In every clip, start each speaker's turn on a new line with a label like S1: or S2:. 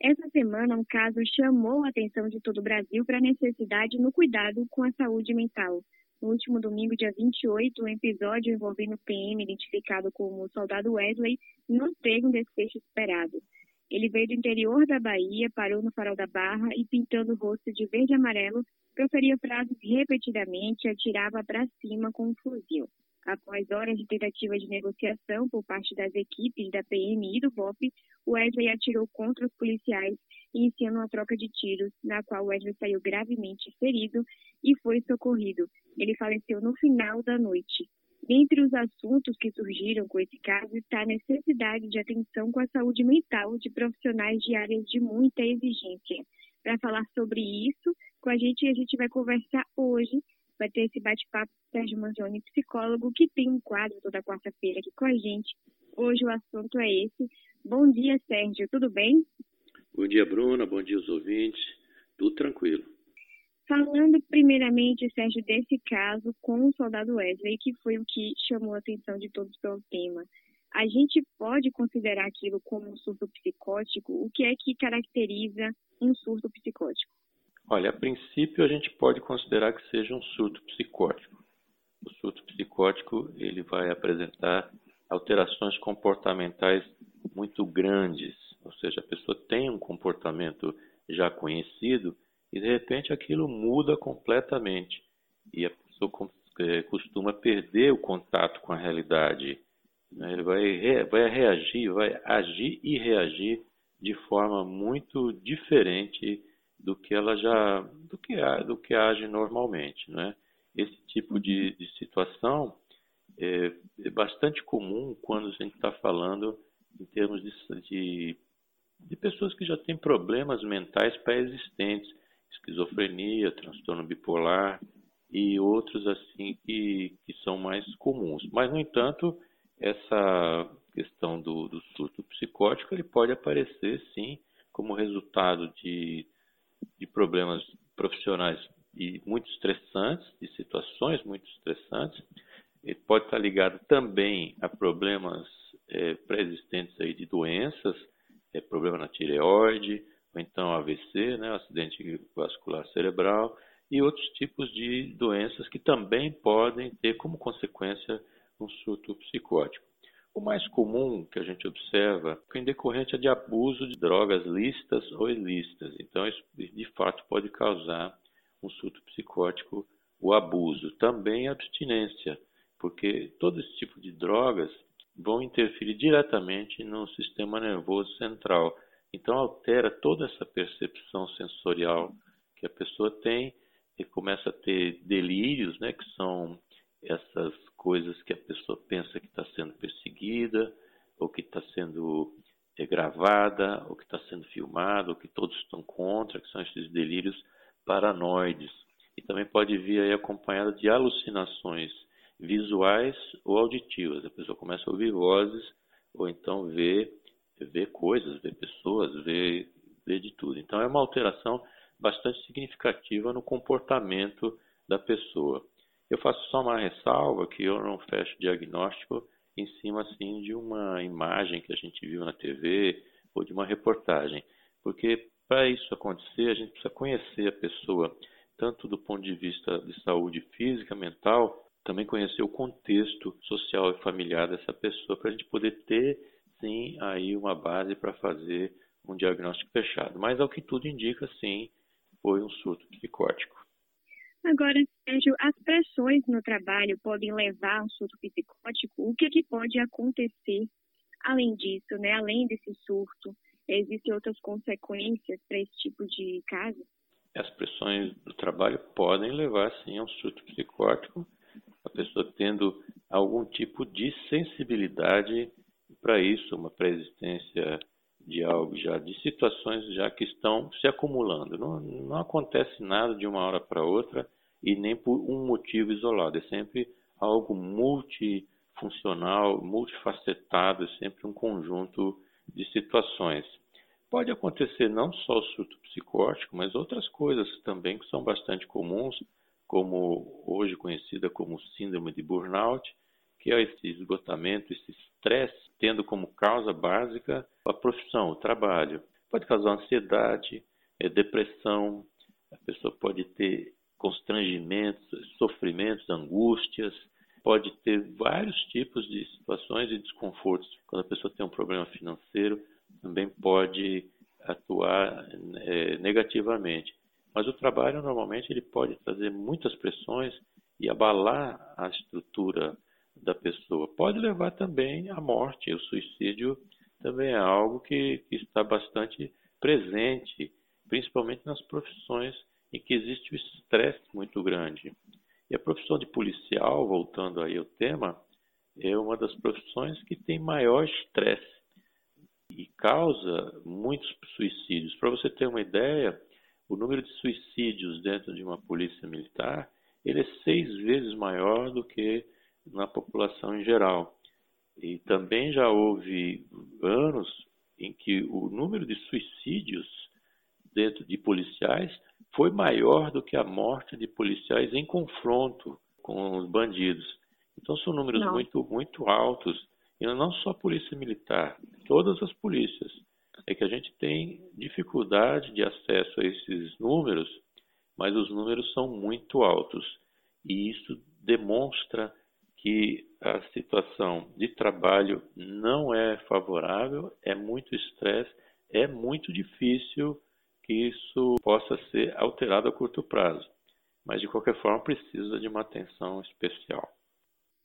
S1: Essa semana, um caso chamou a atenção de todo o Brasil para a necessidade no cuidado com a saúde mental. No último domingo, dia 28, um episódio envolvendo o PM, identificado como o soldado Wesley, não teve um desfecho esperado. Ele veio do interior da Bahia, parou no farol da Barra e, pintando o rosto de verde e amarelo, proferia frases repetidamente e atirava para cima com um fuzil. Após horas de tentativa de negociação por parte das equipes da PM e do BOP, Wesley atirou contra os policiais, iniciando uma troca de tiros, na qual Wesley saiu gravemente ferido e foi socorrido. Ele faleceu no final da noite. Dentre os assuntos que surgiram com esse caso está a necessidade de atenção com a saúde mental de profissionais de áreas de muita exigência. Para falar sobre isso, com a gente, a gente vai conversar hoje vai ter esse bate-papo com Sérgio Manzioni, psicólogo, que tem um quadro toda quarta-feira aqui com a gente. Hoje o assunto é esse. Bom dia, Sérgio, tudo bem?
S2: Bom dia, Bruna, bom dia aos ouvintes, tudo tranquilo.
S1: Falando primeiramente, Sérgio, desse caso com o soldado Wesley, que foi o que chamou a atenção de todos pelo tema. A gente pode considerar aquilo como um surto psicótico? O que é que caracteriza um surto psicótico?
S2: Olha, a princípio a gente pode considerar que seja um surto psicótico. O surto psicótico ele vai apresentar alterações comportamentais muito grandes, ou seja, a pessoa tem um comportamento já conhecido e de repente aquilo muda completamente e a pessoa é, costuma perder o contato com a realidade. Né? Ele vai, vai reagir, vai agir e reagir de forma muito diferente do que ela já do que do que age normalmente, né? Esse tipo de, de situação é, é, bastante comum quando a gente está falando em termos de, de, de, pessoas que já têm problemas mentais pré-existentes, esquizofrenia, transtorno bipolar e outros assim que, que são mais comuns. Mas, no entanto, essa questão do, do surto psicótico ele pode aparecer sim como resultado de de problemas profissionais e muito estressantes, de situações muito estressantes. Ele pode estar ligado também a problemas é, pré-existentes aí de doenças, é, problema na tireoide, ou então AVC, né, acidente vascular cerebral, e outros tipos de doenças que também podem ter como consequência um surto psicótico. O mais comum que a gente observa é em decorrência de abuso de drogas lícitas ou ilícitas. Então, isso de fato pode causar um surto psicótico, o abuso. Também a abstinência, porque todo esse tipo de drogas vão interferir diretamente no sistema nervoso central. Então, altera toda essa percepção sensorial que a pessoa tem e começa a ter delírios, né, que são essas coisas que a pessoa pensa que está sendo perseguida, ou que está sendo é, gravada, ou que está sendo filmada, ou que todos estão contra, que são esses delírios paranoides. E também pode vir aí acompanhada de alucinações visuais ou auditivas. A pessoa começa a ouvir vozes, ou então ver, ver coisas, ver pessoas, ver, ver de tudo. Então é uma alteração bastante significativa no comportamento da pessoa. Eu faço só uma ressalva que eu não fecho diagnóstico em cima assim de uma imagem que a gente viu na TV ou de uma reportagem, porque para isso acontecer a gente precisa conhecer a pessoa tanto do ponto de vista de saúde física, mental, também conhecer o contexto social e familiar dessa pessoa para a gente poder ter sim aí uma base para fazer um diagnóstico fechado. Mas ao que tudo indica, sim, foi um surto psicótico.
S1: Agora, Sérgio, as pressões no trabalho podem levar a um surto psicótico? O que, que pode acontecer além disso, né? Além desse surto, existem outras consequências para esse tipo de caso?
S2: As pressões do trabalho podem levar, sim, a um surto psicótico, a pessoa tendo algum tipo de sensibilidade para isso, uma pré-existência de algo já, de situações já que estão se acumulando. Não, não acontece nada de uma hora para outra e nem por um motivo isolado. É sempre algo multifuncional, multifacetado, é sempre um conjunto de situações. Pode acontecer não só o surto psicótico, mas outras coisas também que são bastante comuns, como hoje conhecida como síndrome de burnout, que é esse esgotamento, esse estresse, tendo como causa básica a profissão, o trabalho. pode causar ansiedade, é, depressão, a pessoa pode ter constrangimentos, sofrimentos, angústias, pode ter vários tipos de situações de desconfortos. Quando a pessoa tem um problema financeiro, também pode atuar é, negativamente. Mas o trabalho normalmente ele pode trazer muitas pressões e abalar a estrutura da pessoa. Pode levar também à morte. O suicídio também é algo que, que está bastante presente, principalmente nas profissões em que existe o estresse muito grande. E a profissão de policial, voltando aí ao tema, é uma das profissões que tem maior estresse e causa muitos suicídios. Para você ter uma ideia, o número de suicídios dentro de uma polícia militar ele é seis vezes maior do que na população em geral. E também já houve anos em que o número de suicídios dentro de policiais foi maior do que a morte de policiais em confronto com os bandidos. Então são números muito muito altos e não só a polícia militar, todas as polícias. É que a gente tem dificuldade de acesso a esses números, mas os números são muito altos e isso demonstra que a situação de trabalho não é favorável, é muito estresse, é muito difícil que isso possa ser alterado a curto prazo. Mas, de qualquer forma, precisa de uma atenção especial.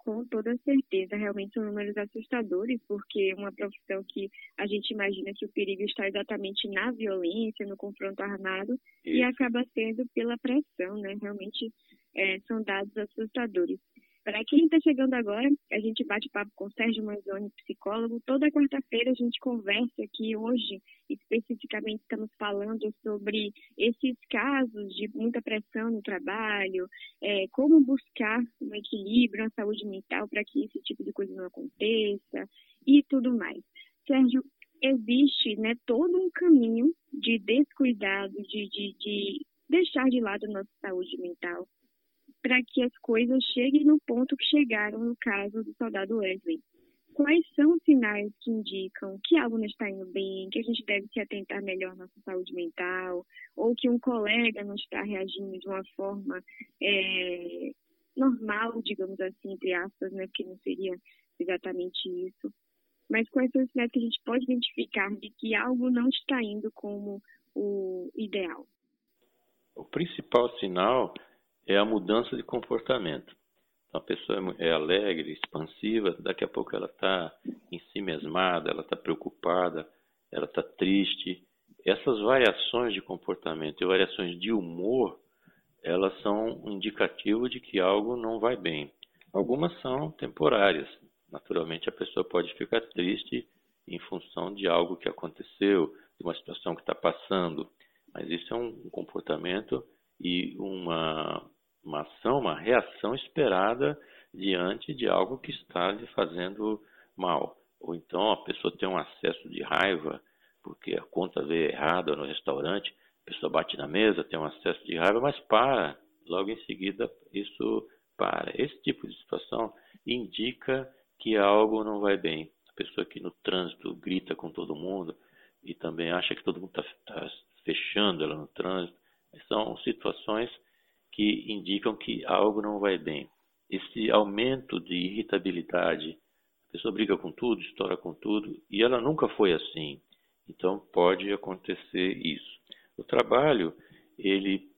S1: Com toda certeza, realmente são números assustadores, porque uma profissão que a gente imagina que o perigo está exatamente na violência, no confronto armado, Isso. e acaba sendo pela pressão, né? Realmente é, são dados assustadores. Para quem está chegando agora, a gente bate papo com Sérgio Manzoni, psicólogo. Toda quarta-feira a gente conversa aqui. Hoje, especificamente, estamos falando sobre esses casos de muita pressão no trabalho, é, como buscar um equilíbrio, uma saúde mental para que esse tipo de coisa não aconteça e tudo mais. Sérgio, existe né, todo um caminho de descuidado, de, de, de deixar de lado a nossa saúde mental para que as coisas cheguem no ponto que chegaram no caso do soldado Wesley. Quais são os sinais que indicam que algo não está indo bem, que a gente deve se atentar melhor à nossa saúde mental, ou que um colega não está reagindo de uma forma é, normal, digamos assim, entre aspas, né, porque não seria exatamente isso. Mas quais são os sinais que a gente pode identificar de que algo não está indo como o ideal?
S2: O principal sinal é a mudança de comportamento. Então, a pessoa é alegre, expansiva, daqui a pouco ela está em si mesmada, ela está preocupada, ela está triste. Essas variações de comportamento e variações de humor, elas são um indicativo de que algo não vai bem. Algumas são temporárias. Naturalmente, a pessoa pode ficar triste em função de algo que aconteceu, de uma situação que está passando. Mas isso é um comportamento e uma, uma ação, uma reação esperada diante de algo que está lhe fazendo mal. Ou então a pessoa tem um acesso de raiva porque a conta veio errada no restaurante, a pessoa bate na mesa, tem um acesso de raiva, mas para. Logo em seguida isso para. Esse tipo de situação indica que algo não vai bem. A pessoa que no trânsito grita com todo mundo e também acha que todo mundo está tá fechando ela no trânsito, são situações que indicam que algo não vai bem. Esse aumento de irritabilidade, a pessoa briga com tudo, estoura com tudo, e ela nunca foi assim. Então pode acontecer isso. O trabalho, ele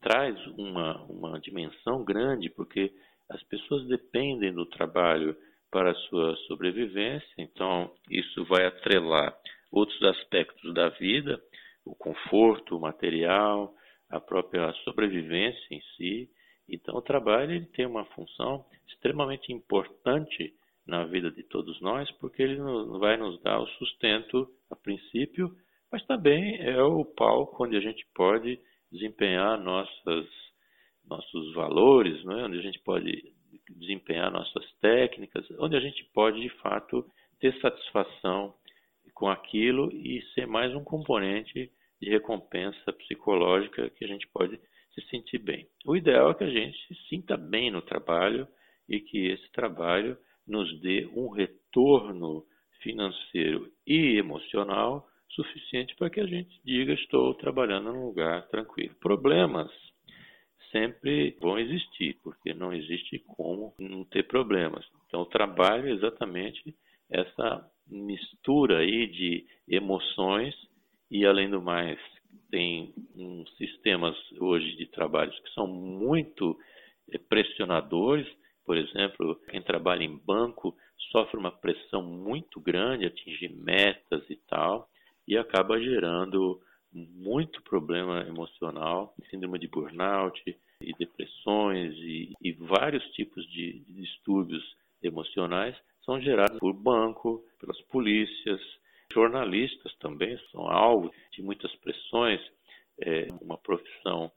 S2: traz uma, uma dimensão grande, porque as pessoas dependem do trabalho para a sua sobrevivência, então isso vai atrelar outros aspectos da vida, o conforto o material, a própria sobrevivência em si. Então, o trabalho ele tem uma função extremamente importante na vida de todos nós, porque ele vai nos dar o sustento a princípio, mas também é o palco onde a gente pode desempenhar nossas, nossos valores, não é? onde a gente pode desempenhar nossas técnicas, onde a gente pode, de fato, ter satisfação com aquilo e ser mais um componente de recompensa psicológica que a gente pode se sentir bem. O ideal é que a gente se sinta bem no trabalho e que esse trabalho nos dê um retorno financeiro e emocional suficiente para que a gente diga estou trabalhando num lugar tranquilo. Problemas sempre vão existir, porque não existe como não ter problemas. Então, o trabalho é exatamente essa mistura aí de emoções e, além do mais, tem um, sistemas hoje de trabalhos que são muito eh, pressionadores. Por exemplo, quem trabalha em banco sofre uma pressão muito grande, atingir metas e tal, e acaba gerando muito problema emocional, síndrome de burnout e depressões e, e vários tipos de, de distúrbios emocionais são gerados por banco, pelas polícias, jornalistas também são alvo de muitas pressões. É uma profissão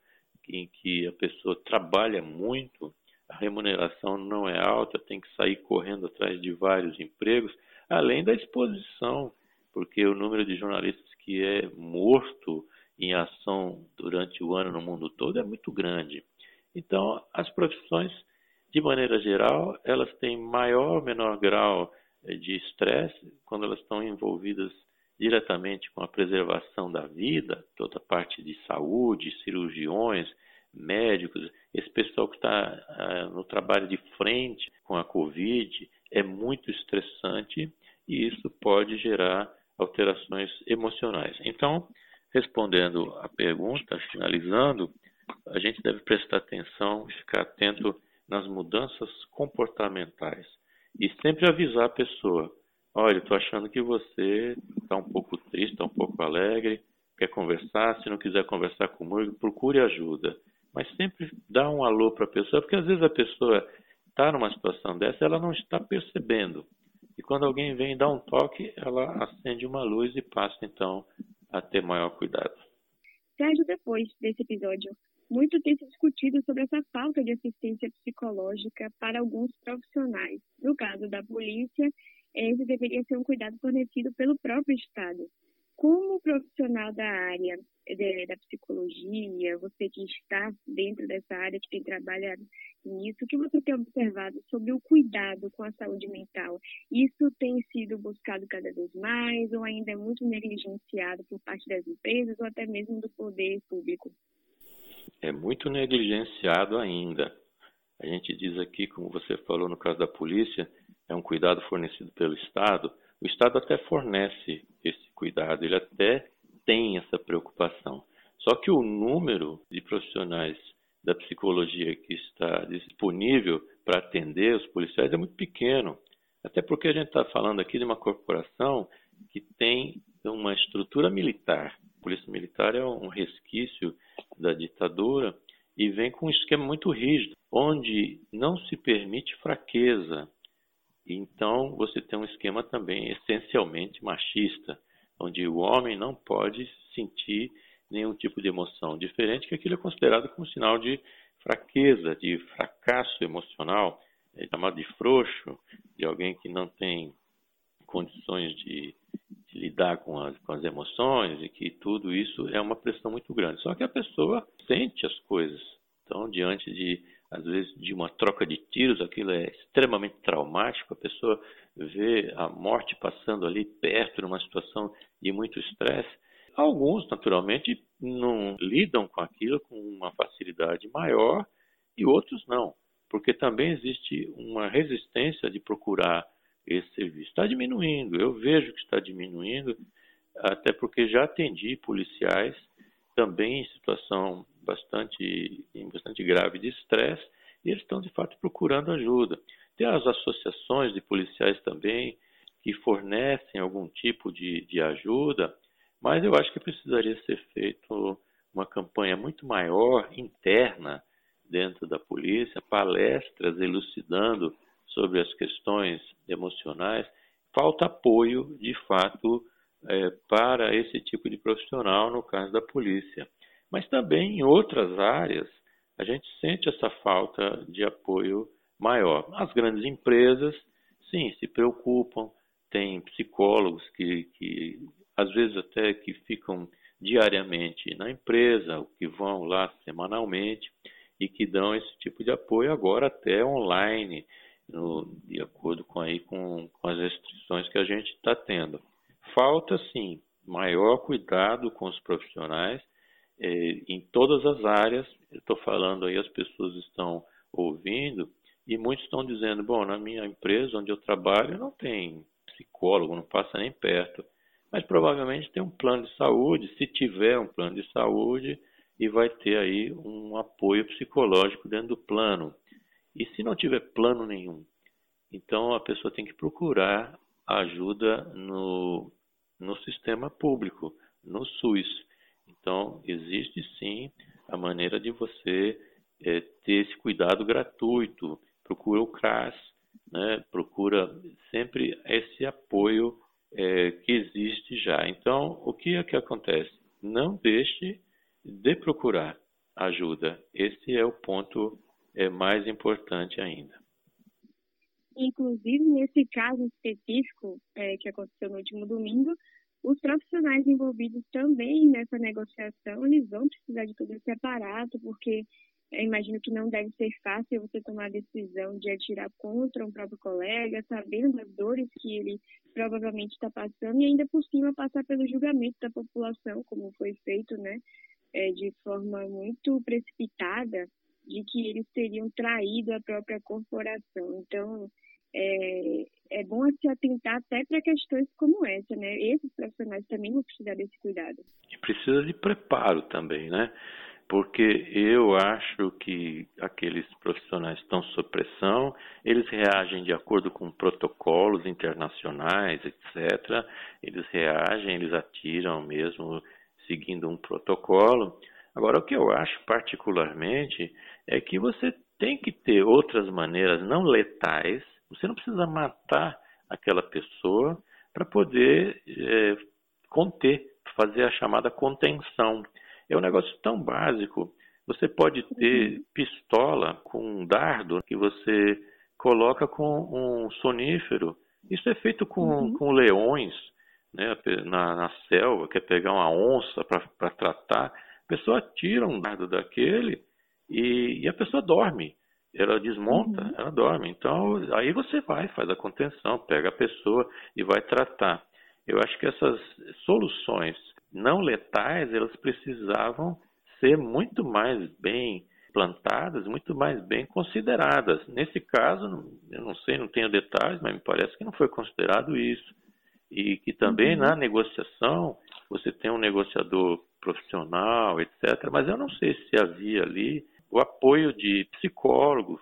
S2: em que a pessoa trabalha muito, a remuneração não é alta, tem que sair correndo atrás de vários empregos, além da exposição, porque o número de jornalistas que é morto em ação durante o ano no mundo todo é muito grande. Então, as profissões, de maneira geral, elas têm maior ou menor grau de estresse quando elas estão envolvidas diretamente com a preservação da vida, toda a parte de saúde, cirurgiões, médicos, esse pessoal que está ah, no trabalho de frente com a Covid é muito estressante e isso pode gerar alterações emocionais. Então, respondendo à pergunta, finalizando, a gente deve prestar atenção ficar atento nas mudanças comportamentais e sempre avisar a pessoa: olha, estou achando que você está um pouco triste, está um pouco alegre, quer conversar, se não quiser conversar comigo, procure ajuda. Mas sempre dá um alô para a pessoa, porque às vezes a pessoa está numa situação dessa, ela não está percebendo. E quando alguém vem dar um toque, ela acende uma luz e passa então a ter maior cuidado.
S1: Sérgio, depois desse episódio, muito tem se discutido sobre essa falta de assistência psicológica para alguns profissionais. No caso da polícia, esse deveria ser um cuidado fornecido pelo próprio Estado. Como profissional da área de, da psicologia, você que está dentro dessa área, que tem trabalhado nisso, o que você tem observado sobre o cuidado com a saúde mental? Isso tem sido buscado cada vez mais ou ainda é muito negligenciado por parte das empresas ou até mesmo do poder público?
S2: É muito negligenciado ainda. A gente diz aqui, como você falou no caso da polícia, é um cuidado fornecido pelo Estado. O Estado até fornece esse cuidado, ele até tem essa preocupação. Só que o número de profissionais da psicologia que está disponível para atender os policiais é muito pequeno. Até porque a gente está falando aqui de uma corporação que tem uma estrutura militar. Polícia militar é um resquício da ditadura e vem com um esquema muito rígido, onde não se permite fraqueza. Então, você tem um esquema também essencialmente machista, onde o homem não pode sentir nenhum tipo de emoção, diferente que aquilo é considerado como sinal de fraqueza, de fracasso emocional, é chamado de frouxo, de alguém que não tem condições de lidar com as, com as emoções e que tudo isso é uma pressão muito grande. Só que a pessoa sente as coisas. Então, diante de às vezes de uma troca de tiros, aquilo é extremamente traumático, a pessoa vê a morte passando ali perto, numa situação de muito estresse. Alguns, naturalmente, não lidam com aquilo com uma facilidade maior e outros não, porque também existe uma resistência de procurar esse serviço. Está diminuindo, eu vejo que está diminuindo, até porque já atendi policiais também em situação bastante, bastante grave de estresse e eles estão de fato procurando ajuda. Tem as associações de policiais também que fornecem algum tipo de, de ajuda, mas eu acho que precisaria ser feito uma campanha muito maior interna dentro da polícia, palestras elucidando sobre as questões emocionais. Falta apoio, de fato, é, para esse tipo de profissional, no caso da polícia. Mas também em outras áreas, a gente sente essa falta de apoio maior. As grandes empresas, sim, se preocupam, tem psicólogos que, que às vezes até que ficam diariamente na empresa, que vão lá semanalmente e que dão esse tipo de apoio agora até online, no, de acordo com, aí, com, com as restrições que a gente está tendo. Falta, sim, maior cuidado com os profissionais é, em todas as áreas. Estou falando aí, as pessoas estão ouvindo e muitos estão dizendo: bom, na minha empresa onde eu trabalho não tem psicólogo, não passa nem perto. Mas provavelmente tem um plano de saúde, se tiver um plano de saúde, e vai ter aí um apoio psicológico dentro do plano. E se não tiver plano nenhum, então a pessoa tem que procurar ajuda no, no sistema público, no SUS. Então, existe sim a maneira de você é, ter esse cuidado gratuito. Procura o CRAS, né? procura sempre esse apoio é, que existe já. Então, o que é que acontece? Não deixe de procurar ajuda. Esse é o ponto é, mais importante ainda.
S1: Inclusive, nesse caso específico é, que aconteceu no último domingo, os profissionais envolvidos também nessa negociação, eles vão precisar de todo esse aparato, porque imagino que não deve ser fácil você tomar a decisão de atirar contra um próprio colega, sabendo das dores que ele provavelmente está passando e ainda por cima passar pelo julgamento da população, como foi feito, né, é, de forma muito precipitada, de que eles teriam traído a própria corporação. Então, é, é bom se atentar até para questões como essa, né? Esses profissionais também vão precisar desse cuidado.
S2: E precisa de preparo também, né? Porque eu acho que aqueles profissionais estão sob pressão, eles reagem de acordo com protocolos internacionais, etc. Eles reagem, eles atiram mesmo seguindo um protocolo. Agora, o que eu acho particularmente é que você tem que ter outras maneiras não letais. Você não precisa matar aquela pessoa para poder é, conter, fazer a chamada contenção. É um negócio tão básico. Você pode ter uhum. pistola com um dardo que você coloca com um sonífero. Isso é feito com, uhum. com leões né, na, na selva, quer pegar uma onça para tratar, a pessoa tira um dardo daquele e, e a pessoa dorme. Ela desmonta, uhum. ela dorme. Então, aí você vai, faz a contenção, pega a pessoa e vai tratar. Eu acho que essas soluções não letais, elas precisavam ser muito mais bem plantadas, muito mais bem consideradas. Nesse caso, eu não sei, não tenho detalhes, mas me parece que não foi considerado isso e que também uhum. na negociação você tem um negociador profissional, etc. Mas eu não sei se havia ali o apoio de psicólogos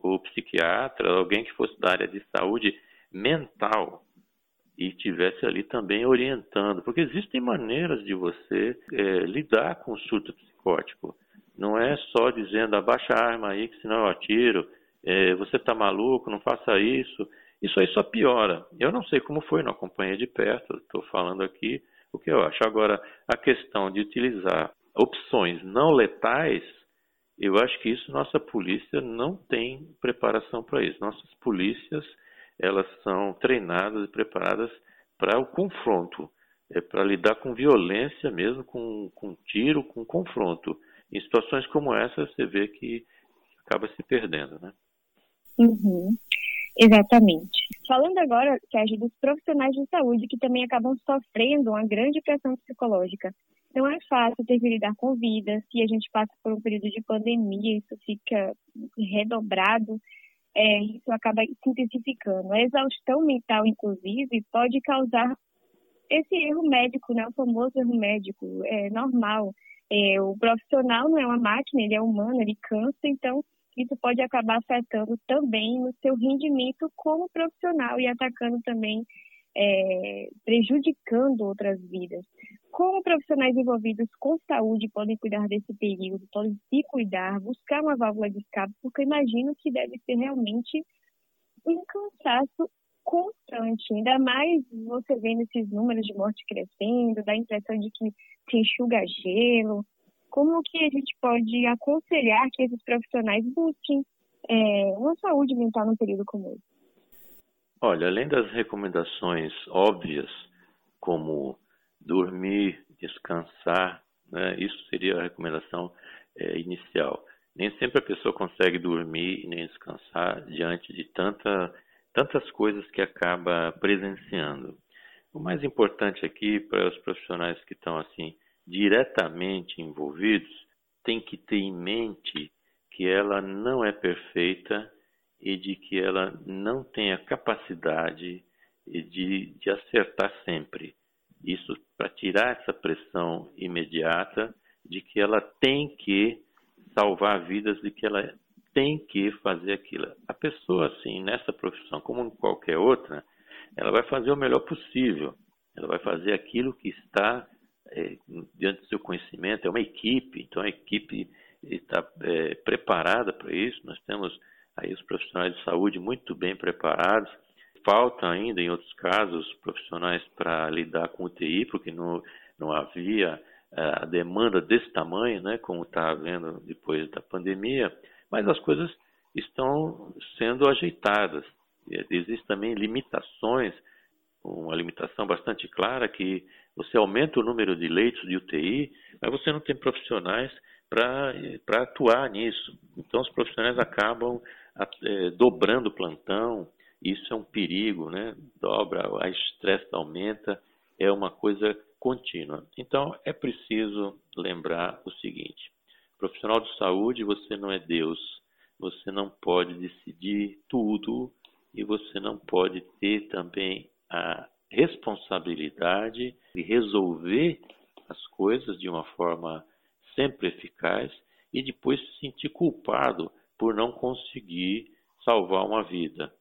S2: ou psiquiatra, alguém que fosse da área de saúde mental e tivesse ali também orientando, porque existem maneiras de você é, lidar com o surto psicótico. Não é só dizendo abaixa a arma aí que senão eu atiro, é, você está maluco, não faça isso. Isso aí só piora. Eu não sei como foi, não acompanhei de perto, estou falando aqui o que eu acho. Agora, a questão de utilizar opções não letais, eu acho que isso nossa polícia não tem preparação para isso. Nossas polícias, elas são treinadas e preparadas para o confronto, é para lidar com violência mesmo, com, com tiro, com confronto. Em situações como essa, você vê que acaba se perdendo, né?
S1: Uhum. Exatamente. Falando agora, Sérgio, dos profissionais de saúde que também acabam sofrendo uma grande pressão psicológica. Não é fácil ter que lidar com vida, se a gente passa por um período de pandemia, isso fica redobrado, é, isso acaba se intensificando. A exaustão mental, inclusive, pode causar esse erro médico, né? o famoso erro médico, é normal. É, o profissional não é uma máquina, ele é humano, ele cansa, então isso pode acabar afetando também no seu rendimento como profissional e atacando também, é, prejudicando outras vidas. Como profissionais envolvidos com saúde podem cuidar desse período, podem se cuidar, buscar uma válvula de escape, porque imagino que deve ser realmente um cansaço constante, ainda mais você vendo esses números de morte crescendo, dá a impressão de que se enxuga gelo, como que a gente pode aconselhar que esses profissionais busquem é, uma saúde mental num período como esse?
S2: Olha, além das recomendações óbvias, como dormir, descansar, né, isso seria a recomendação é, inicial. Nem sempre a pessoa consegue dormir nem descansar diante de tanta, tantas coisas que acaba presenciando. O mais importante aqui para os profissionais que estão assim diretamente envolvidos, tem que ter em mente que ela não é perfeita e de que ela não tem a capacidade de, de acertar sempre. Isso para tirar essa pressão imediata de que ela tem que salvar vidas, de que ela tem que fazer aquilo. A pessoa, assim, nessa profissão, como em qualquer outra, ela vai fazer o melhor possível. Ela vai fazer aquilo que está é, diante do seu conhecimento. É uma equipe, então a equipe está é, preparada para isso. Nós temos aí os profissionais de saúde muito bem preparados. Falta ainda, em outros casos, profissionais para lidar com UTI, porque não, não havia é, a demanda desse tamanho, né, como está havendo depois da pandemia, mas as coisas estão sendo ajeitadas. Existem também limitações, uma limitação bastante clara que você aumenta o número de leitos de UTI, mas você não tem profissionais para atuar nisso. Então, os profissionais acabam é, dobrando o plantão, isso é um perigo, né? Dobra, a estresse aumenta, é uma coisa contínua. Então, é preciso lembrar o seguinte: profissional de saúde, você não é Deus, você não pode decidir tudo e você não pode ter também a responsabilidade de resolver as coisas de uma forma sempre eficaz e depois se sentir culpado por não conseguir salvar uma vida.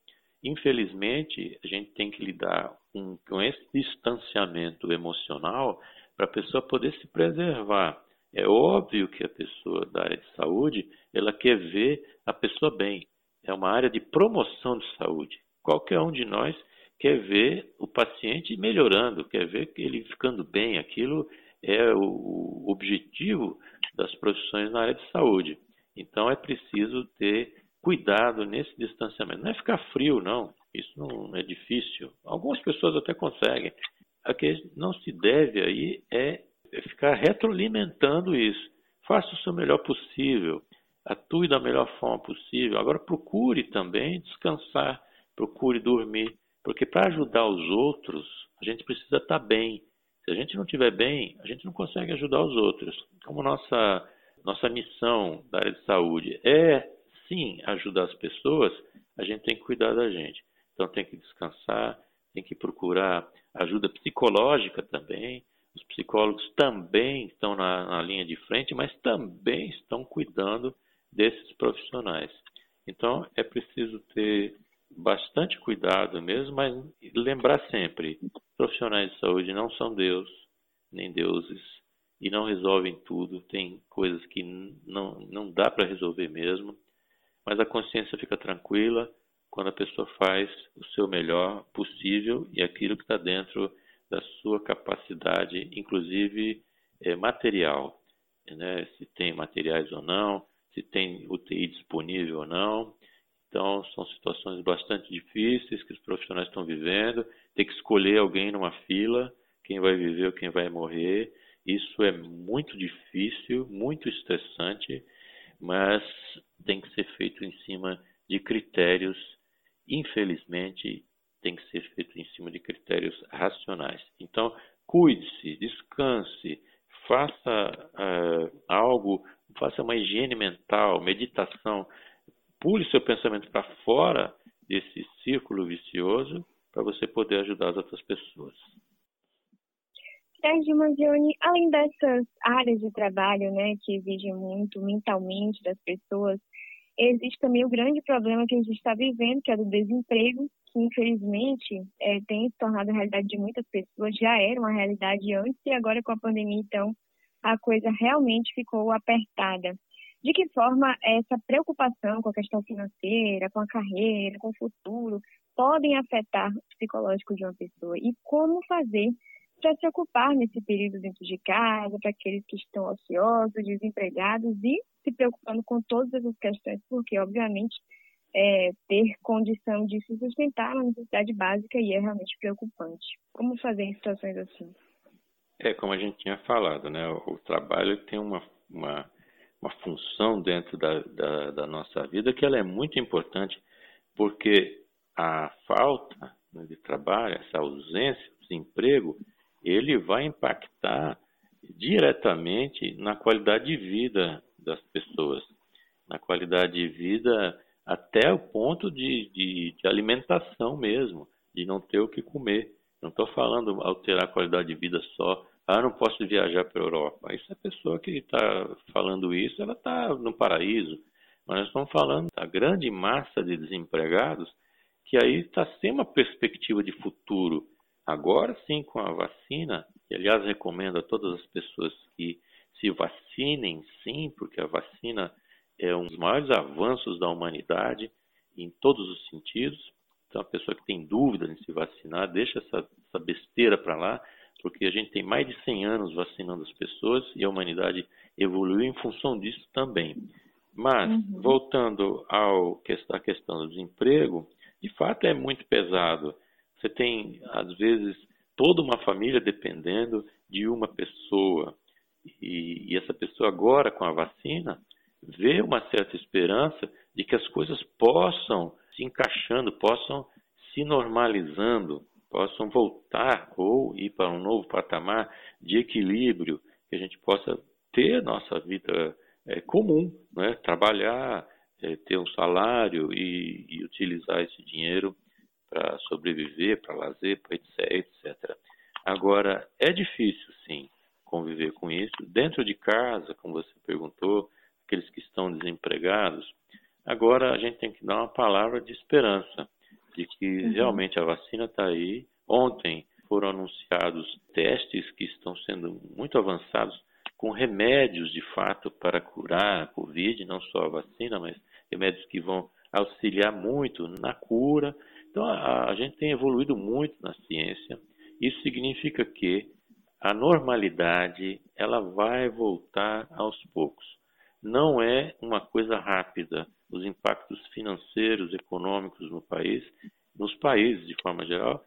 S2: Infelizmente, a gente tem que lidar com, com esse distanciamento emocional para a pessoa poder se preservar. É óbvio que a pessoa da área de saúde, ela quer ver a pessoa bem. É uma área de promoção de saúde. Qualquer um de nós quer ver o paciente melhorando, quer ver ele ficando bem. Aquilo é o objetivo das profissões na área de saúde. Então é preciso ter cuidado nesse distanciamento. Não é ficar frio, não. Isso não é difícil. Algumas pessoas até conseguem. O que não se deve aí é ficar retroalimentando isso. Faça o seu melhor possível. Atue da melhor forma possível. Agora procure também descansar. Procure dormir. Porque para ajudar os outros, a gente precisa estar bem. Se a gente não estiver bem, a gente não consegue ajudar os outros. Como nossa, nossa missão da área de saúde é, sim, ajudar as pessoas, a gente tem que cuidar da gente. Então tem que descansar, tem que procurar ajuda psicológica também. Os psicólogos também estão na, na linha de frente, mas também estão cuidando desses profissionais. Então é preciso ter bastante cuidado mesmo, mas lembrar sempre: profissionais de saúde não são Deus, nem deuses, e não resolvem tudo. Tem coisas que não, não dá para resolver mesmo, mas a consciência fica tranquila quando a pessoa faz o seu melhor possível e aquilo que está dentro da sua capacidade, inclusive é, material. Né? Se tem materiais ou não, se tem UTI disponível ou não, então, são situações bastante difíceis que os profissionais estão vivendo. Tem que escolher alguém numa fila, quem vai viver ou quem vai morrer. Isso é muito difícil, muito estressante, mas tem que ser feito em cima de critérios, infelizmente, tem que ser feito em cima de critérios racionais. Então, cuide-se, descanse, faça uh, algo, faça uma higiene mental, meditação pule seu pensamento para fora desse círculo vicioso para você poder ajudar as outras pessoas.
S1: Sérgio Manzioni, além dessas áreas de trabalho né, que exigem muito mentalmente das pessoas, existe também o grande problema que a gente está vivendo, que é do desemprego, que infelizmente é, tem se tornado a realidade de muitas pessoas, já era uma realidade antes e agora com a pandemia, então, a coisa realmente ficou apertada. De que forma essa preocupação com a questão financeira, com a carreira, com o futuro, podem afetar o psicológico de uma pessoa? E como fazer para se ocupar nesse período dentro de casa, para aqueles que estão ociosos, desempregados e se preocupando com todas essas questões, porque, obviamente, é, ter condição de se sustentar é uma necessidade básica e é realmente preocupante. Como fazer em situações assim?
S2: É, como a gente tinha falado, né? O, o trabalho tem uma, uma uma função dentro da, da, da, nossa vida que ela é muito importante, porque a falta né, de trabalho, essa ausência, desemprego, ele vai impactar diretamente na qualidade de vida das pessoas, na qualidade de vida até o ponto de, de, de alimentação mesmo, de não ter o que comer. Não estou falando alterar a qualidade de vida só. Ah, não posso viajar para a Europa. Isso é a pessoa que está falando isso, ela está no paraíso. Mas nós estamos falando da grande massa de desempregados que aí está sem uma perspectiva de futuro. Agora sim, com a vacina, e aliás recomendo a todas as pessoas que se vacinem sim, porque a vacina é um dos maiores avanços da humanidade em todos os sentidos. Então, a pessoa que tem dúvida em se vacinar, deixa essa, essa besteira para lá, porque a gente tem mais de 100 anos vacinando as pessoas e a humanidade evoluiu em função disso também. Mas, uhum. voltando ao, à questão do desemprego, de fato é muito pesado. Você tem, às vezes, toda uma família dependendo de uma pessoa. E, e, essa pessoa agora, com a vacina, vê uma certa esperança de que as coisas possam se encaixando, possam se normalizando, possam voltar ou ir para um novo patamar de equilíbrio, que a gente possa ter nossa vida é, comum, né? trabalhar, é, ter um salário e, e utilizar esse dinheiro para sobreviver, para lazer, para etc, etc. Agora, é difícil, sim, conviver com isso. Dentro de casa, como você perguntou, aqueles que estão desempregados, agora a gente tem que dar uma palavra de esperança, de que uhum. realmente a vacina está aí. Ontem foram anunciados testes que estão sendo muito avançados com remédios de fato para curar a Covid, não só a vacina, mas remédios que vão auxiliar muito na cura então, a, a gente tem evoluído muito na ciência. Isso significa que a normalidade ela vai voltar aos poucos. Não é uma coisa rápida. Os impactos financeiros, econômicos no país, nos países de forma geral,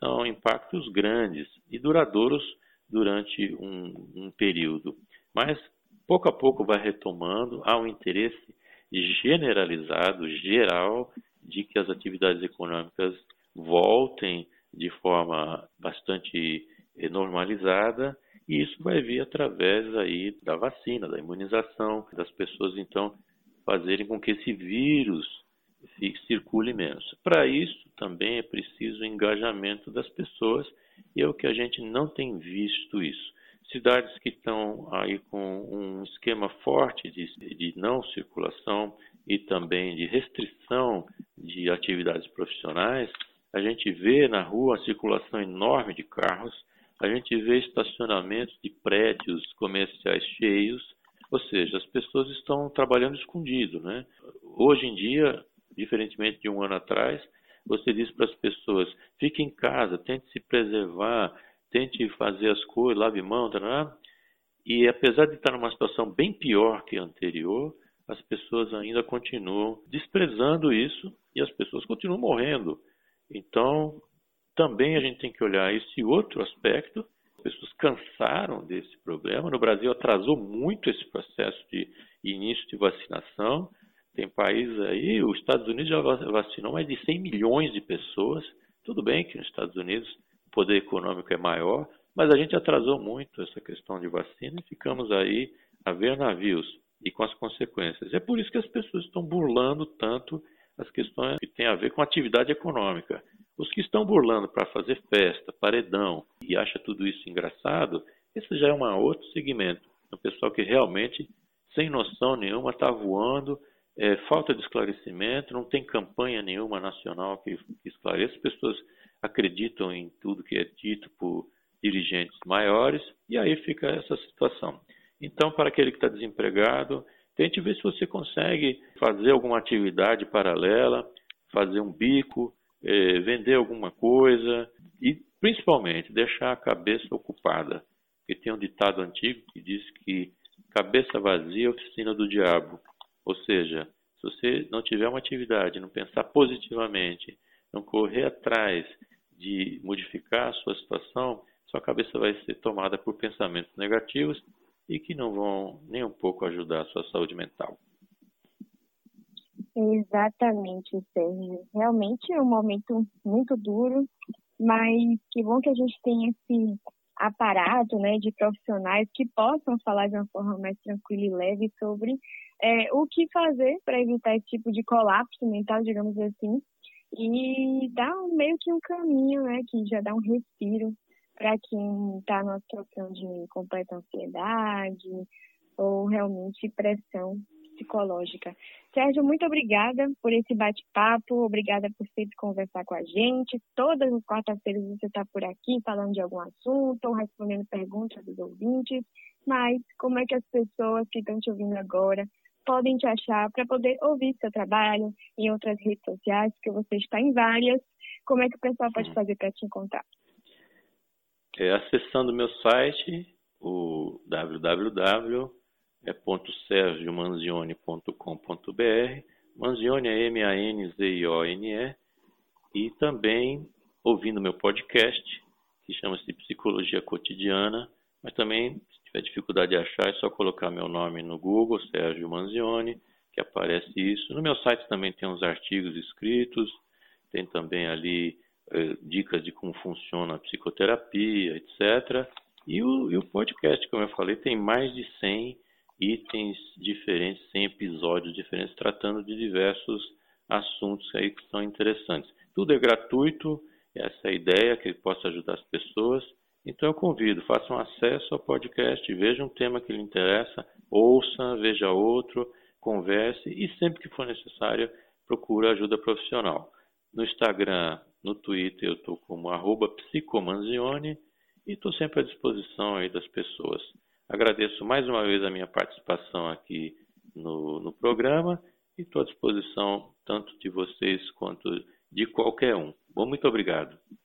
S2: são impactos grandes e duradouros durante um, um período. Mas pouco a pouco vai retomando, há um interesse generalizado, geral, de que as atividades econômicas voltem de forma bastante normalizada e isso vai vir através aí da vacina, da imunização, das pessoas então fazerem com que esse vírus circule menos. Para isso também é preciso o engajamento das pessoas e é o que a gente não tem visto isso. Cidades que estão aí com um esquema forte de, de não circulação e também de restrição de atividades profissionais, a gente vê na rua uma circulação enorme de carros, a gente vê estacionamentos de prédios comerciais cheios, ou seja, as pessoas estão trabalhando escondido, né? Hoje em dia, diferentemente de um ano atrás, você diz para as pessoas: fique em casa, tente se preservar, tente fazer as coisas, lave mão, tá, e apesar de estar numa situação bem pior que a anterior, as pessoas ainda continuam desprezando isso e as pessoas continuam morrendo. Então, também a gente tem que olhar esse outro aspecto. As pessoas cansaram desse problema. No Brasil atrasou muito esse processo de início de vacinação. Tem países aí, os Estados Unidos já vacinou mais de 100 milhões de pessoas. Tudo bem que nos Estados Unidos o poder econômico é maior, mas a gente atrasou muito essa questão de vacina e ficamos aí a ver navios e com as consequências. É por isso que as pessoas estão burlando tanto as questões que têm a ver com atividade econômica. Os que estão burlando para fazer festa, paredão e acha tudo isso engraçado, esse já é um outro segmento. É um pessoal que realmente, sem noção nenhuma, está voando, é, falta de esclarecimento, não tem campanha nenhuma nacional que, que esclareça. As pessoas acreditam em tudo que é dito por dirigentes maiores e aí fica essa situação. Então, para aquele que está desempregado, tente ver se você consegue fazer alguma atividade paralela, fazer um bico, eh, vender alguma coisa e, principalmente, deixar a cabeça ocupada. Porque tem um ditado antigo que diz que cabeça vazia é oficina do diabo. Ou seja, se você não tiver uma atividade, não pensar positivamente, não correr atrás de modificar a sua situação, sua cabeça vai ser tomada por pensamentos negativos e que não vão nem um pouco ajudar a sua saúde mental.
S1: Exatamente, Sérgio. Realmente é um momento muito duro mas que bom que a gente tem esse aparato né, de profissionais que possam falar de uma forma mais tranquila e leve sobre é, o que fazer para evitar esse tipo de colapso mental, digamos assim, e dar um, meio que um caminho, né, que já dá um respiro para quem está numa situação de completa ansiedade ou realmente pressão psicológica. Sérgio, muito obrigada por esse bate-papo, obrigada por sempre conversar com a gente. Todas as quartas-feiras você está por aqui falando de algum assunto ou respondendo perguntas dos ouvintes. Mas como é que as pessoas que estão te ouvindo agora podem te achar para poder ouvir seu trabalho em outras redes sociais, porque você está em várias. Como é que o pessoal pode fazer para te encontrar?
S2: É, acessando meu site, o www é. Manzione é M-A-N-Z-I-O-N-E. E também ouvindo meu podcast, que chama-se Psicologia Cotidiana. Mas também, se tiver dificuldade de achar, é só colocar meu nome no Google, Sérgio Manzione, que aparece isso. No meu site também tem uns artigos escritos, tem também ali dicas de como funciona a psicoterapia, etc. E o, e o podcast, como eu falei, tem mais de 100 itens diferentes, sem episódios diferentes, tratando de diversos assuntos aí que são interessantes. Tudo é gratuito, essa é a ideia, que ele possa ajudar as pessoas. Então eu convido, façam acesso ao podcast, veja um tema que lhe interessa, ouça, veja outro, converse e sempre que for necessário, procure ajuda profissional. No Instagram, no Twitter, eu estou como arroba psicomanzione e estou sempre à disposição aí das pessoas. Agradeço mais uma vez a minha participação aqui no, no programa e estou à disposição tanto de vocês quanto de qualquer um. Bom, muito obrigado.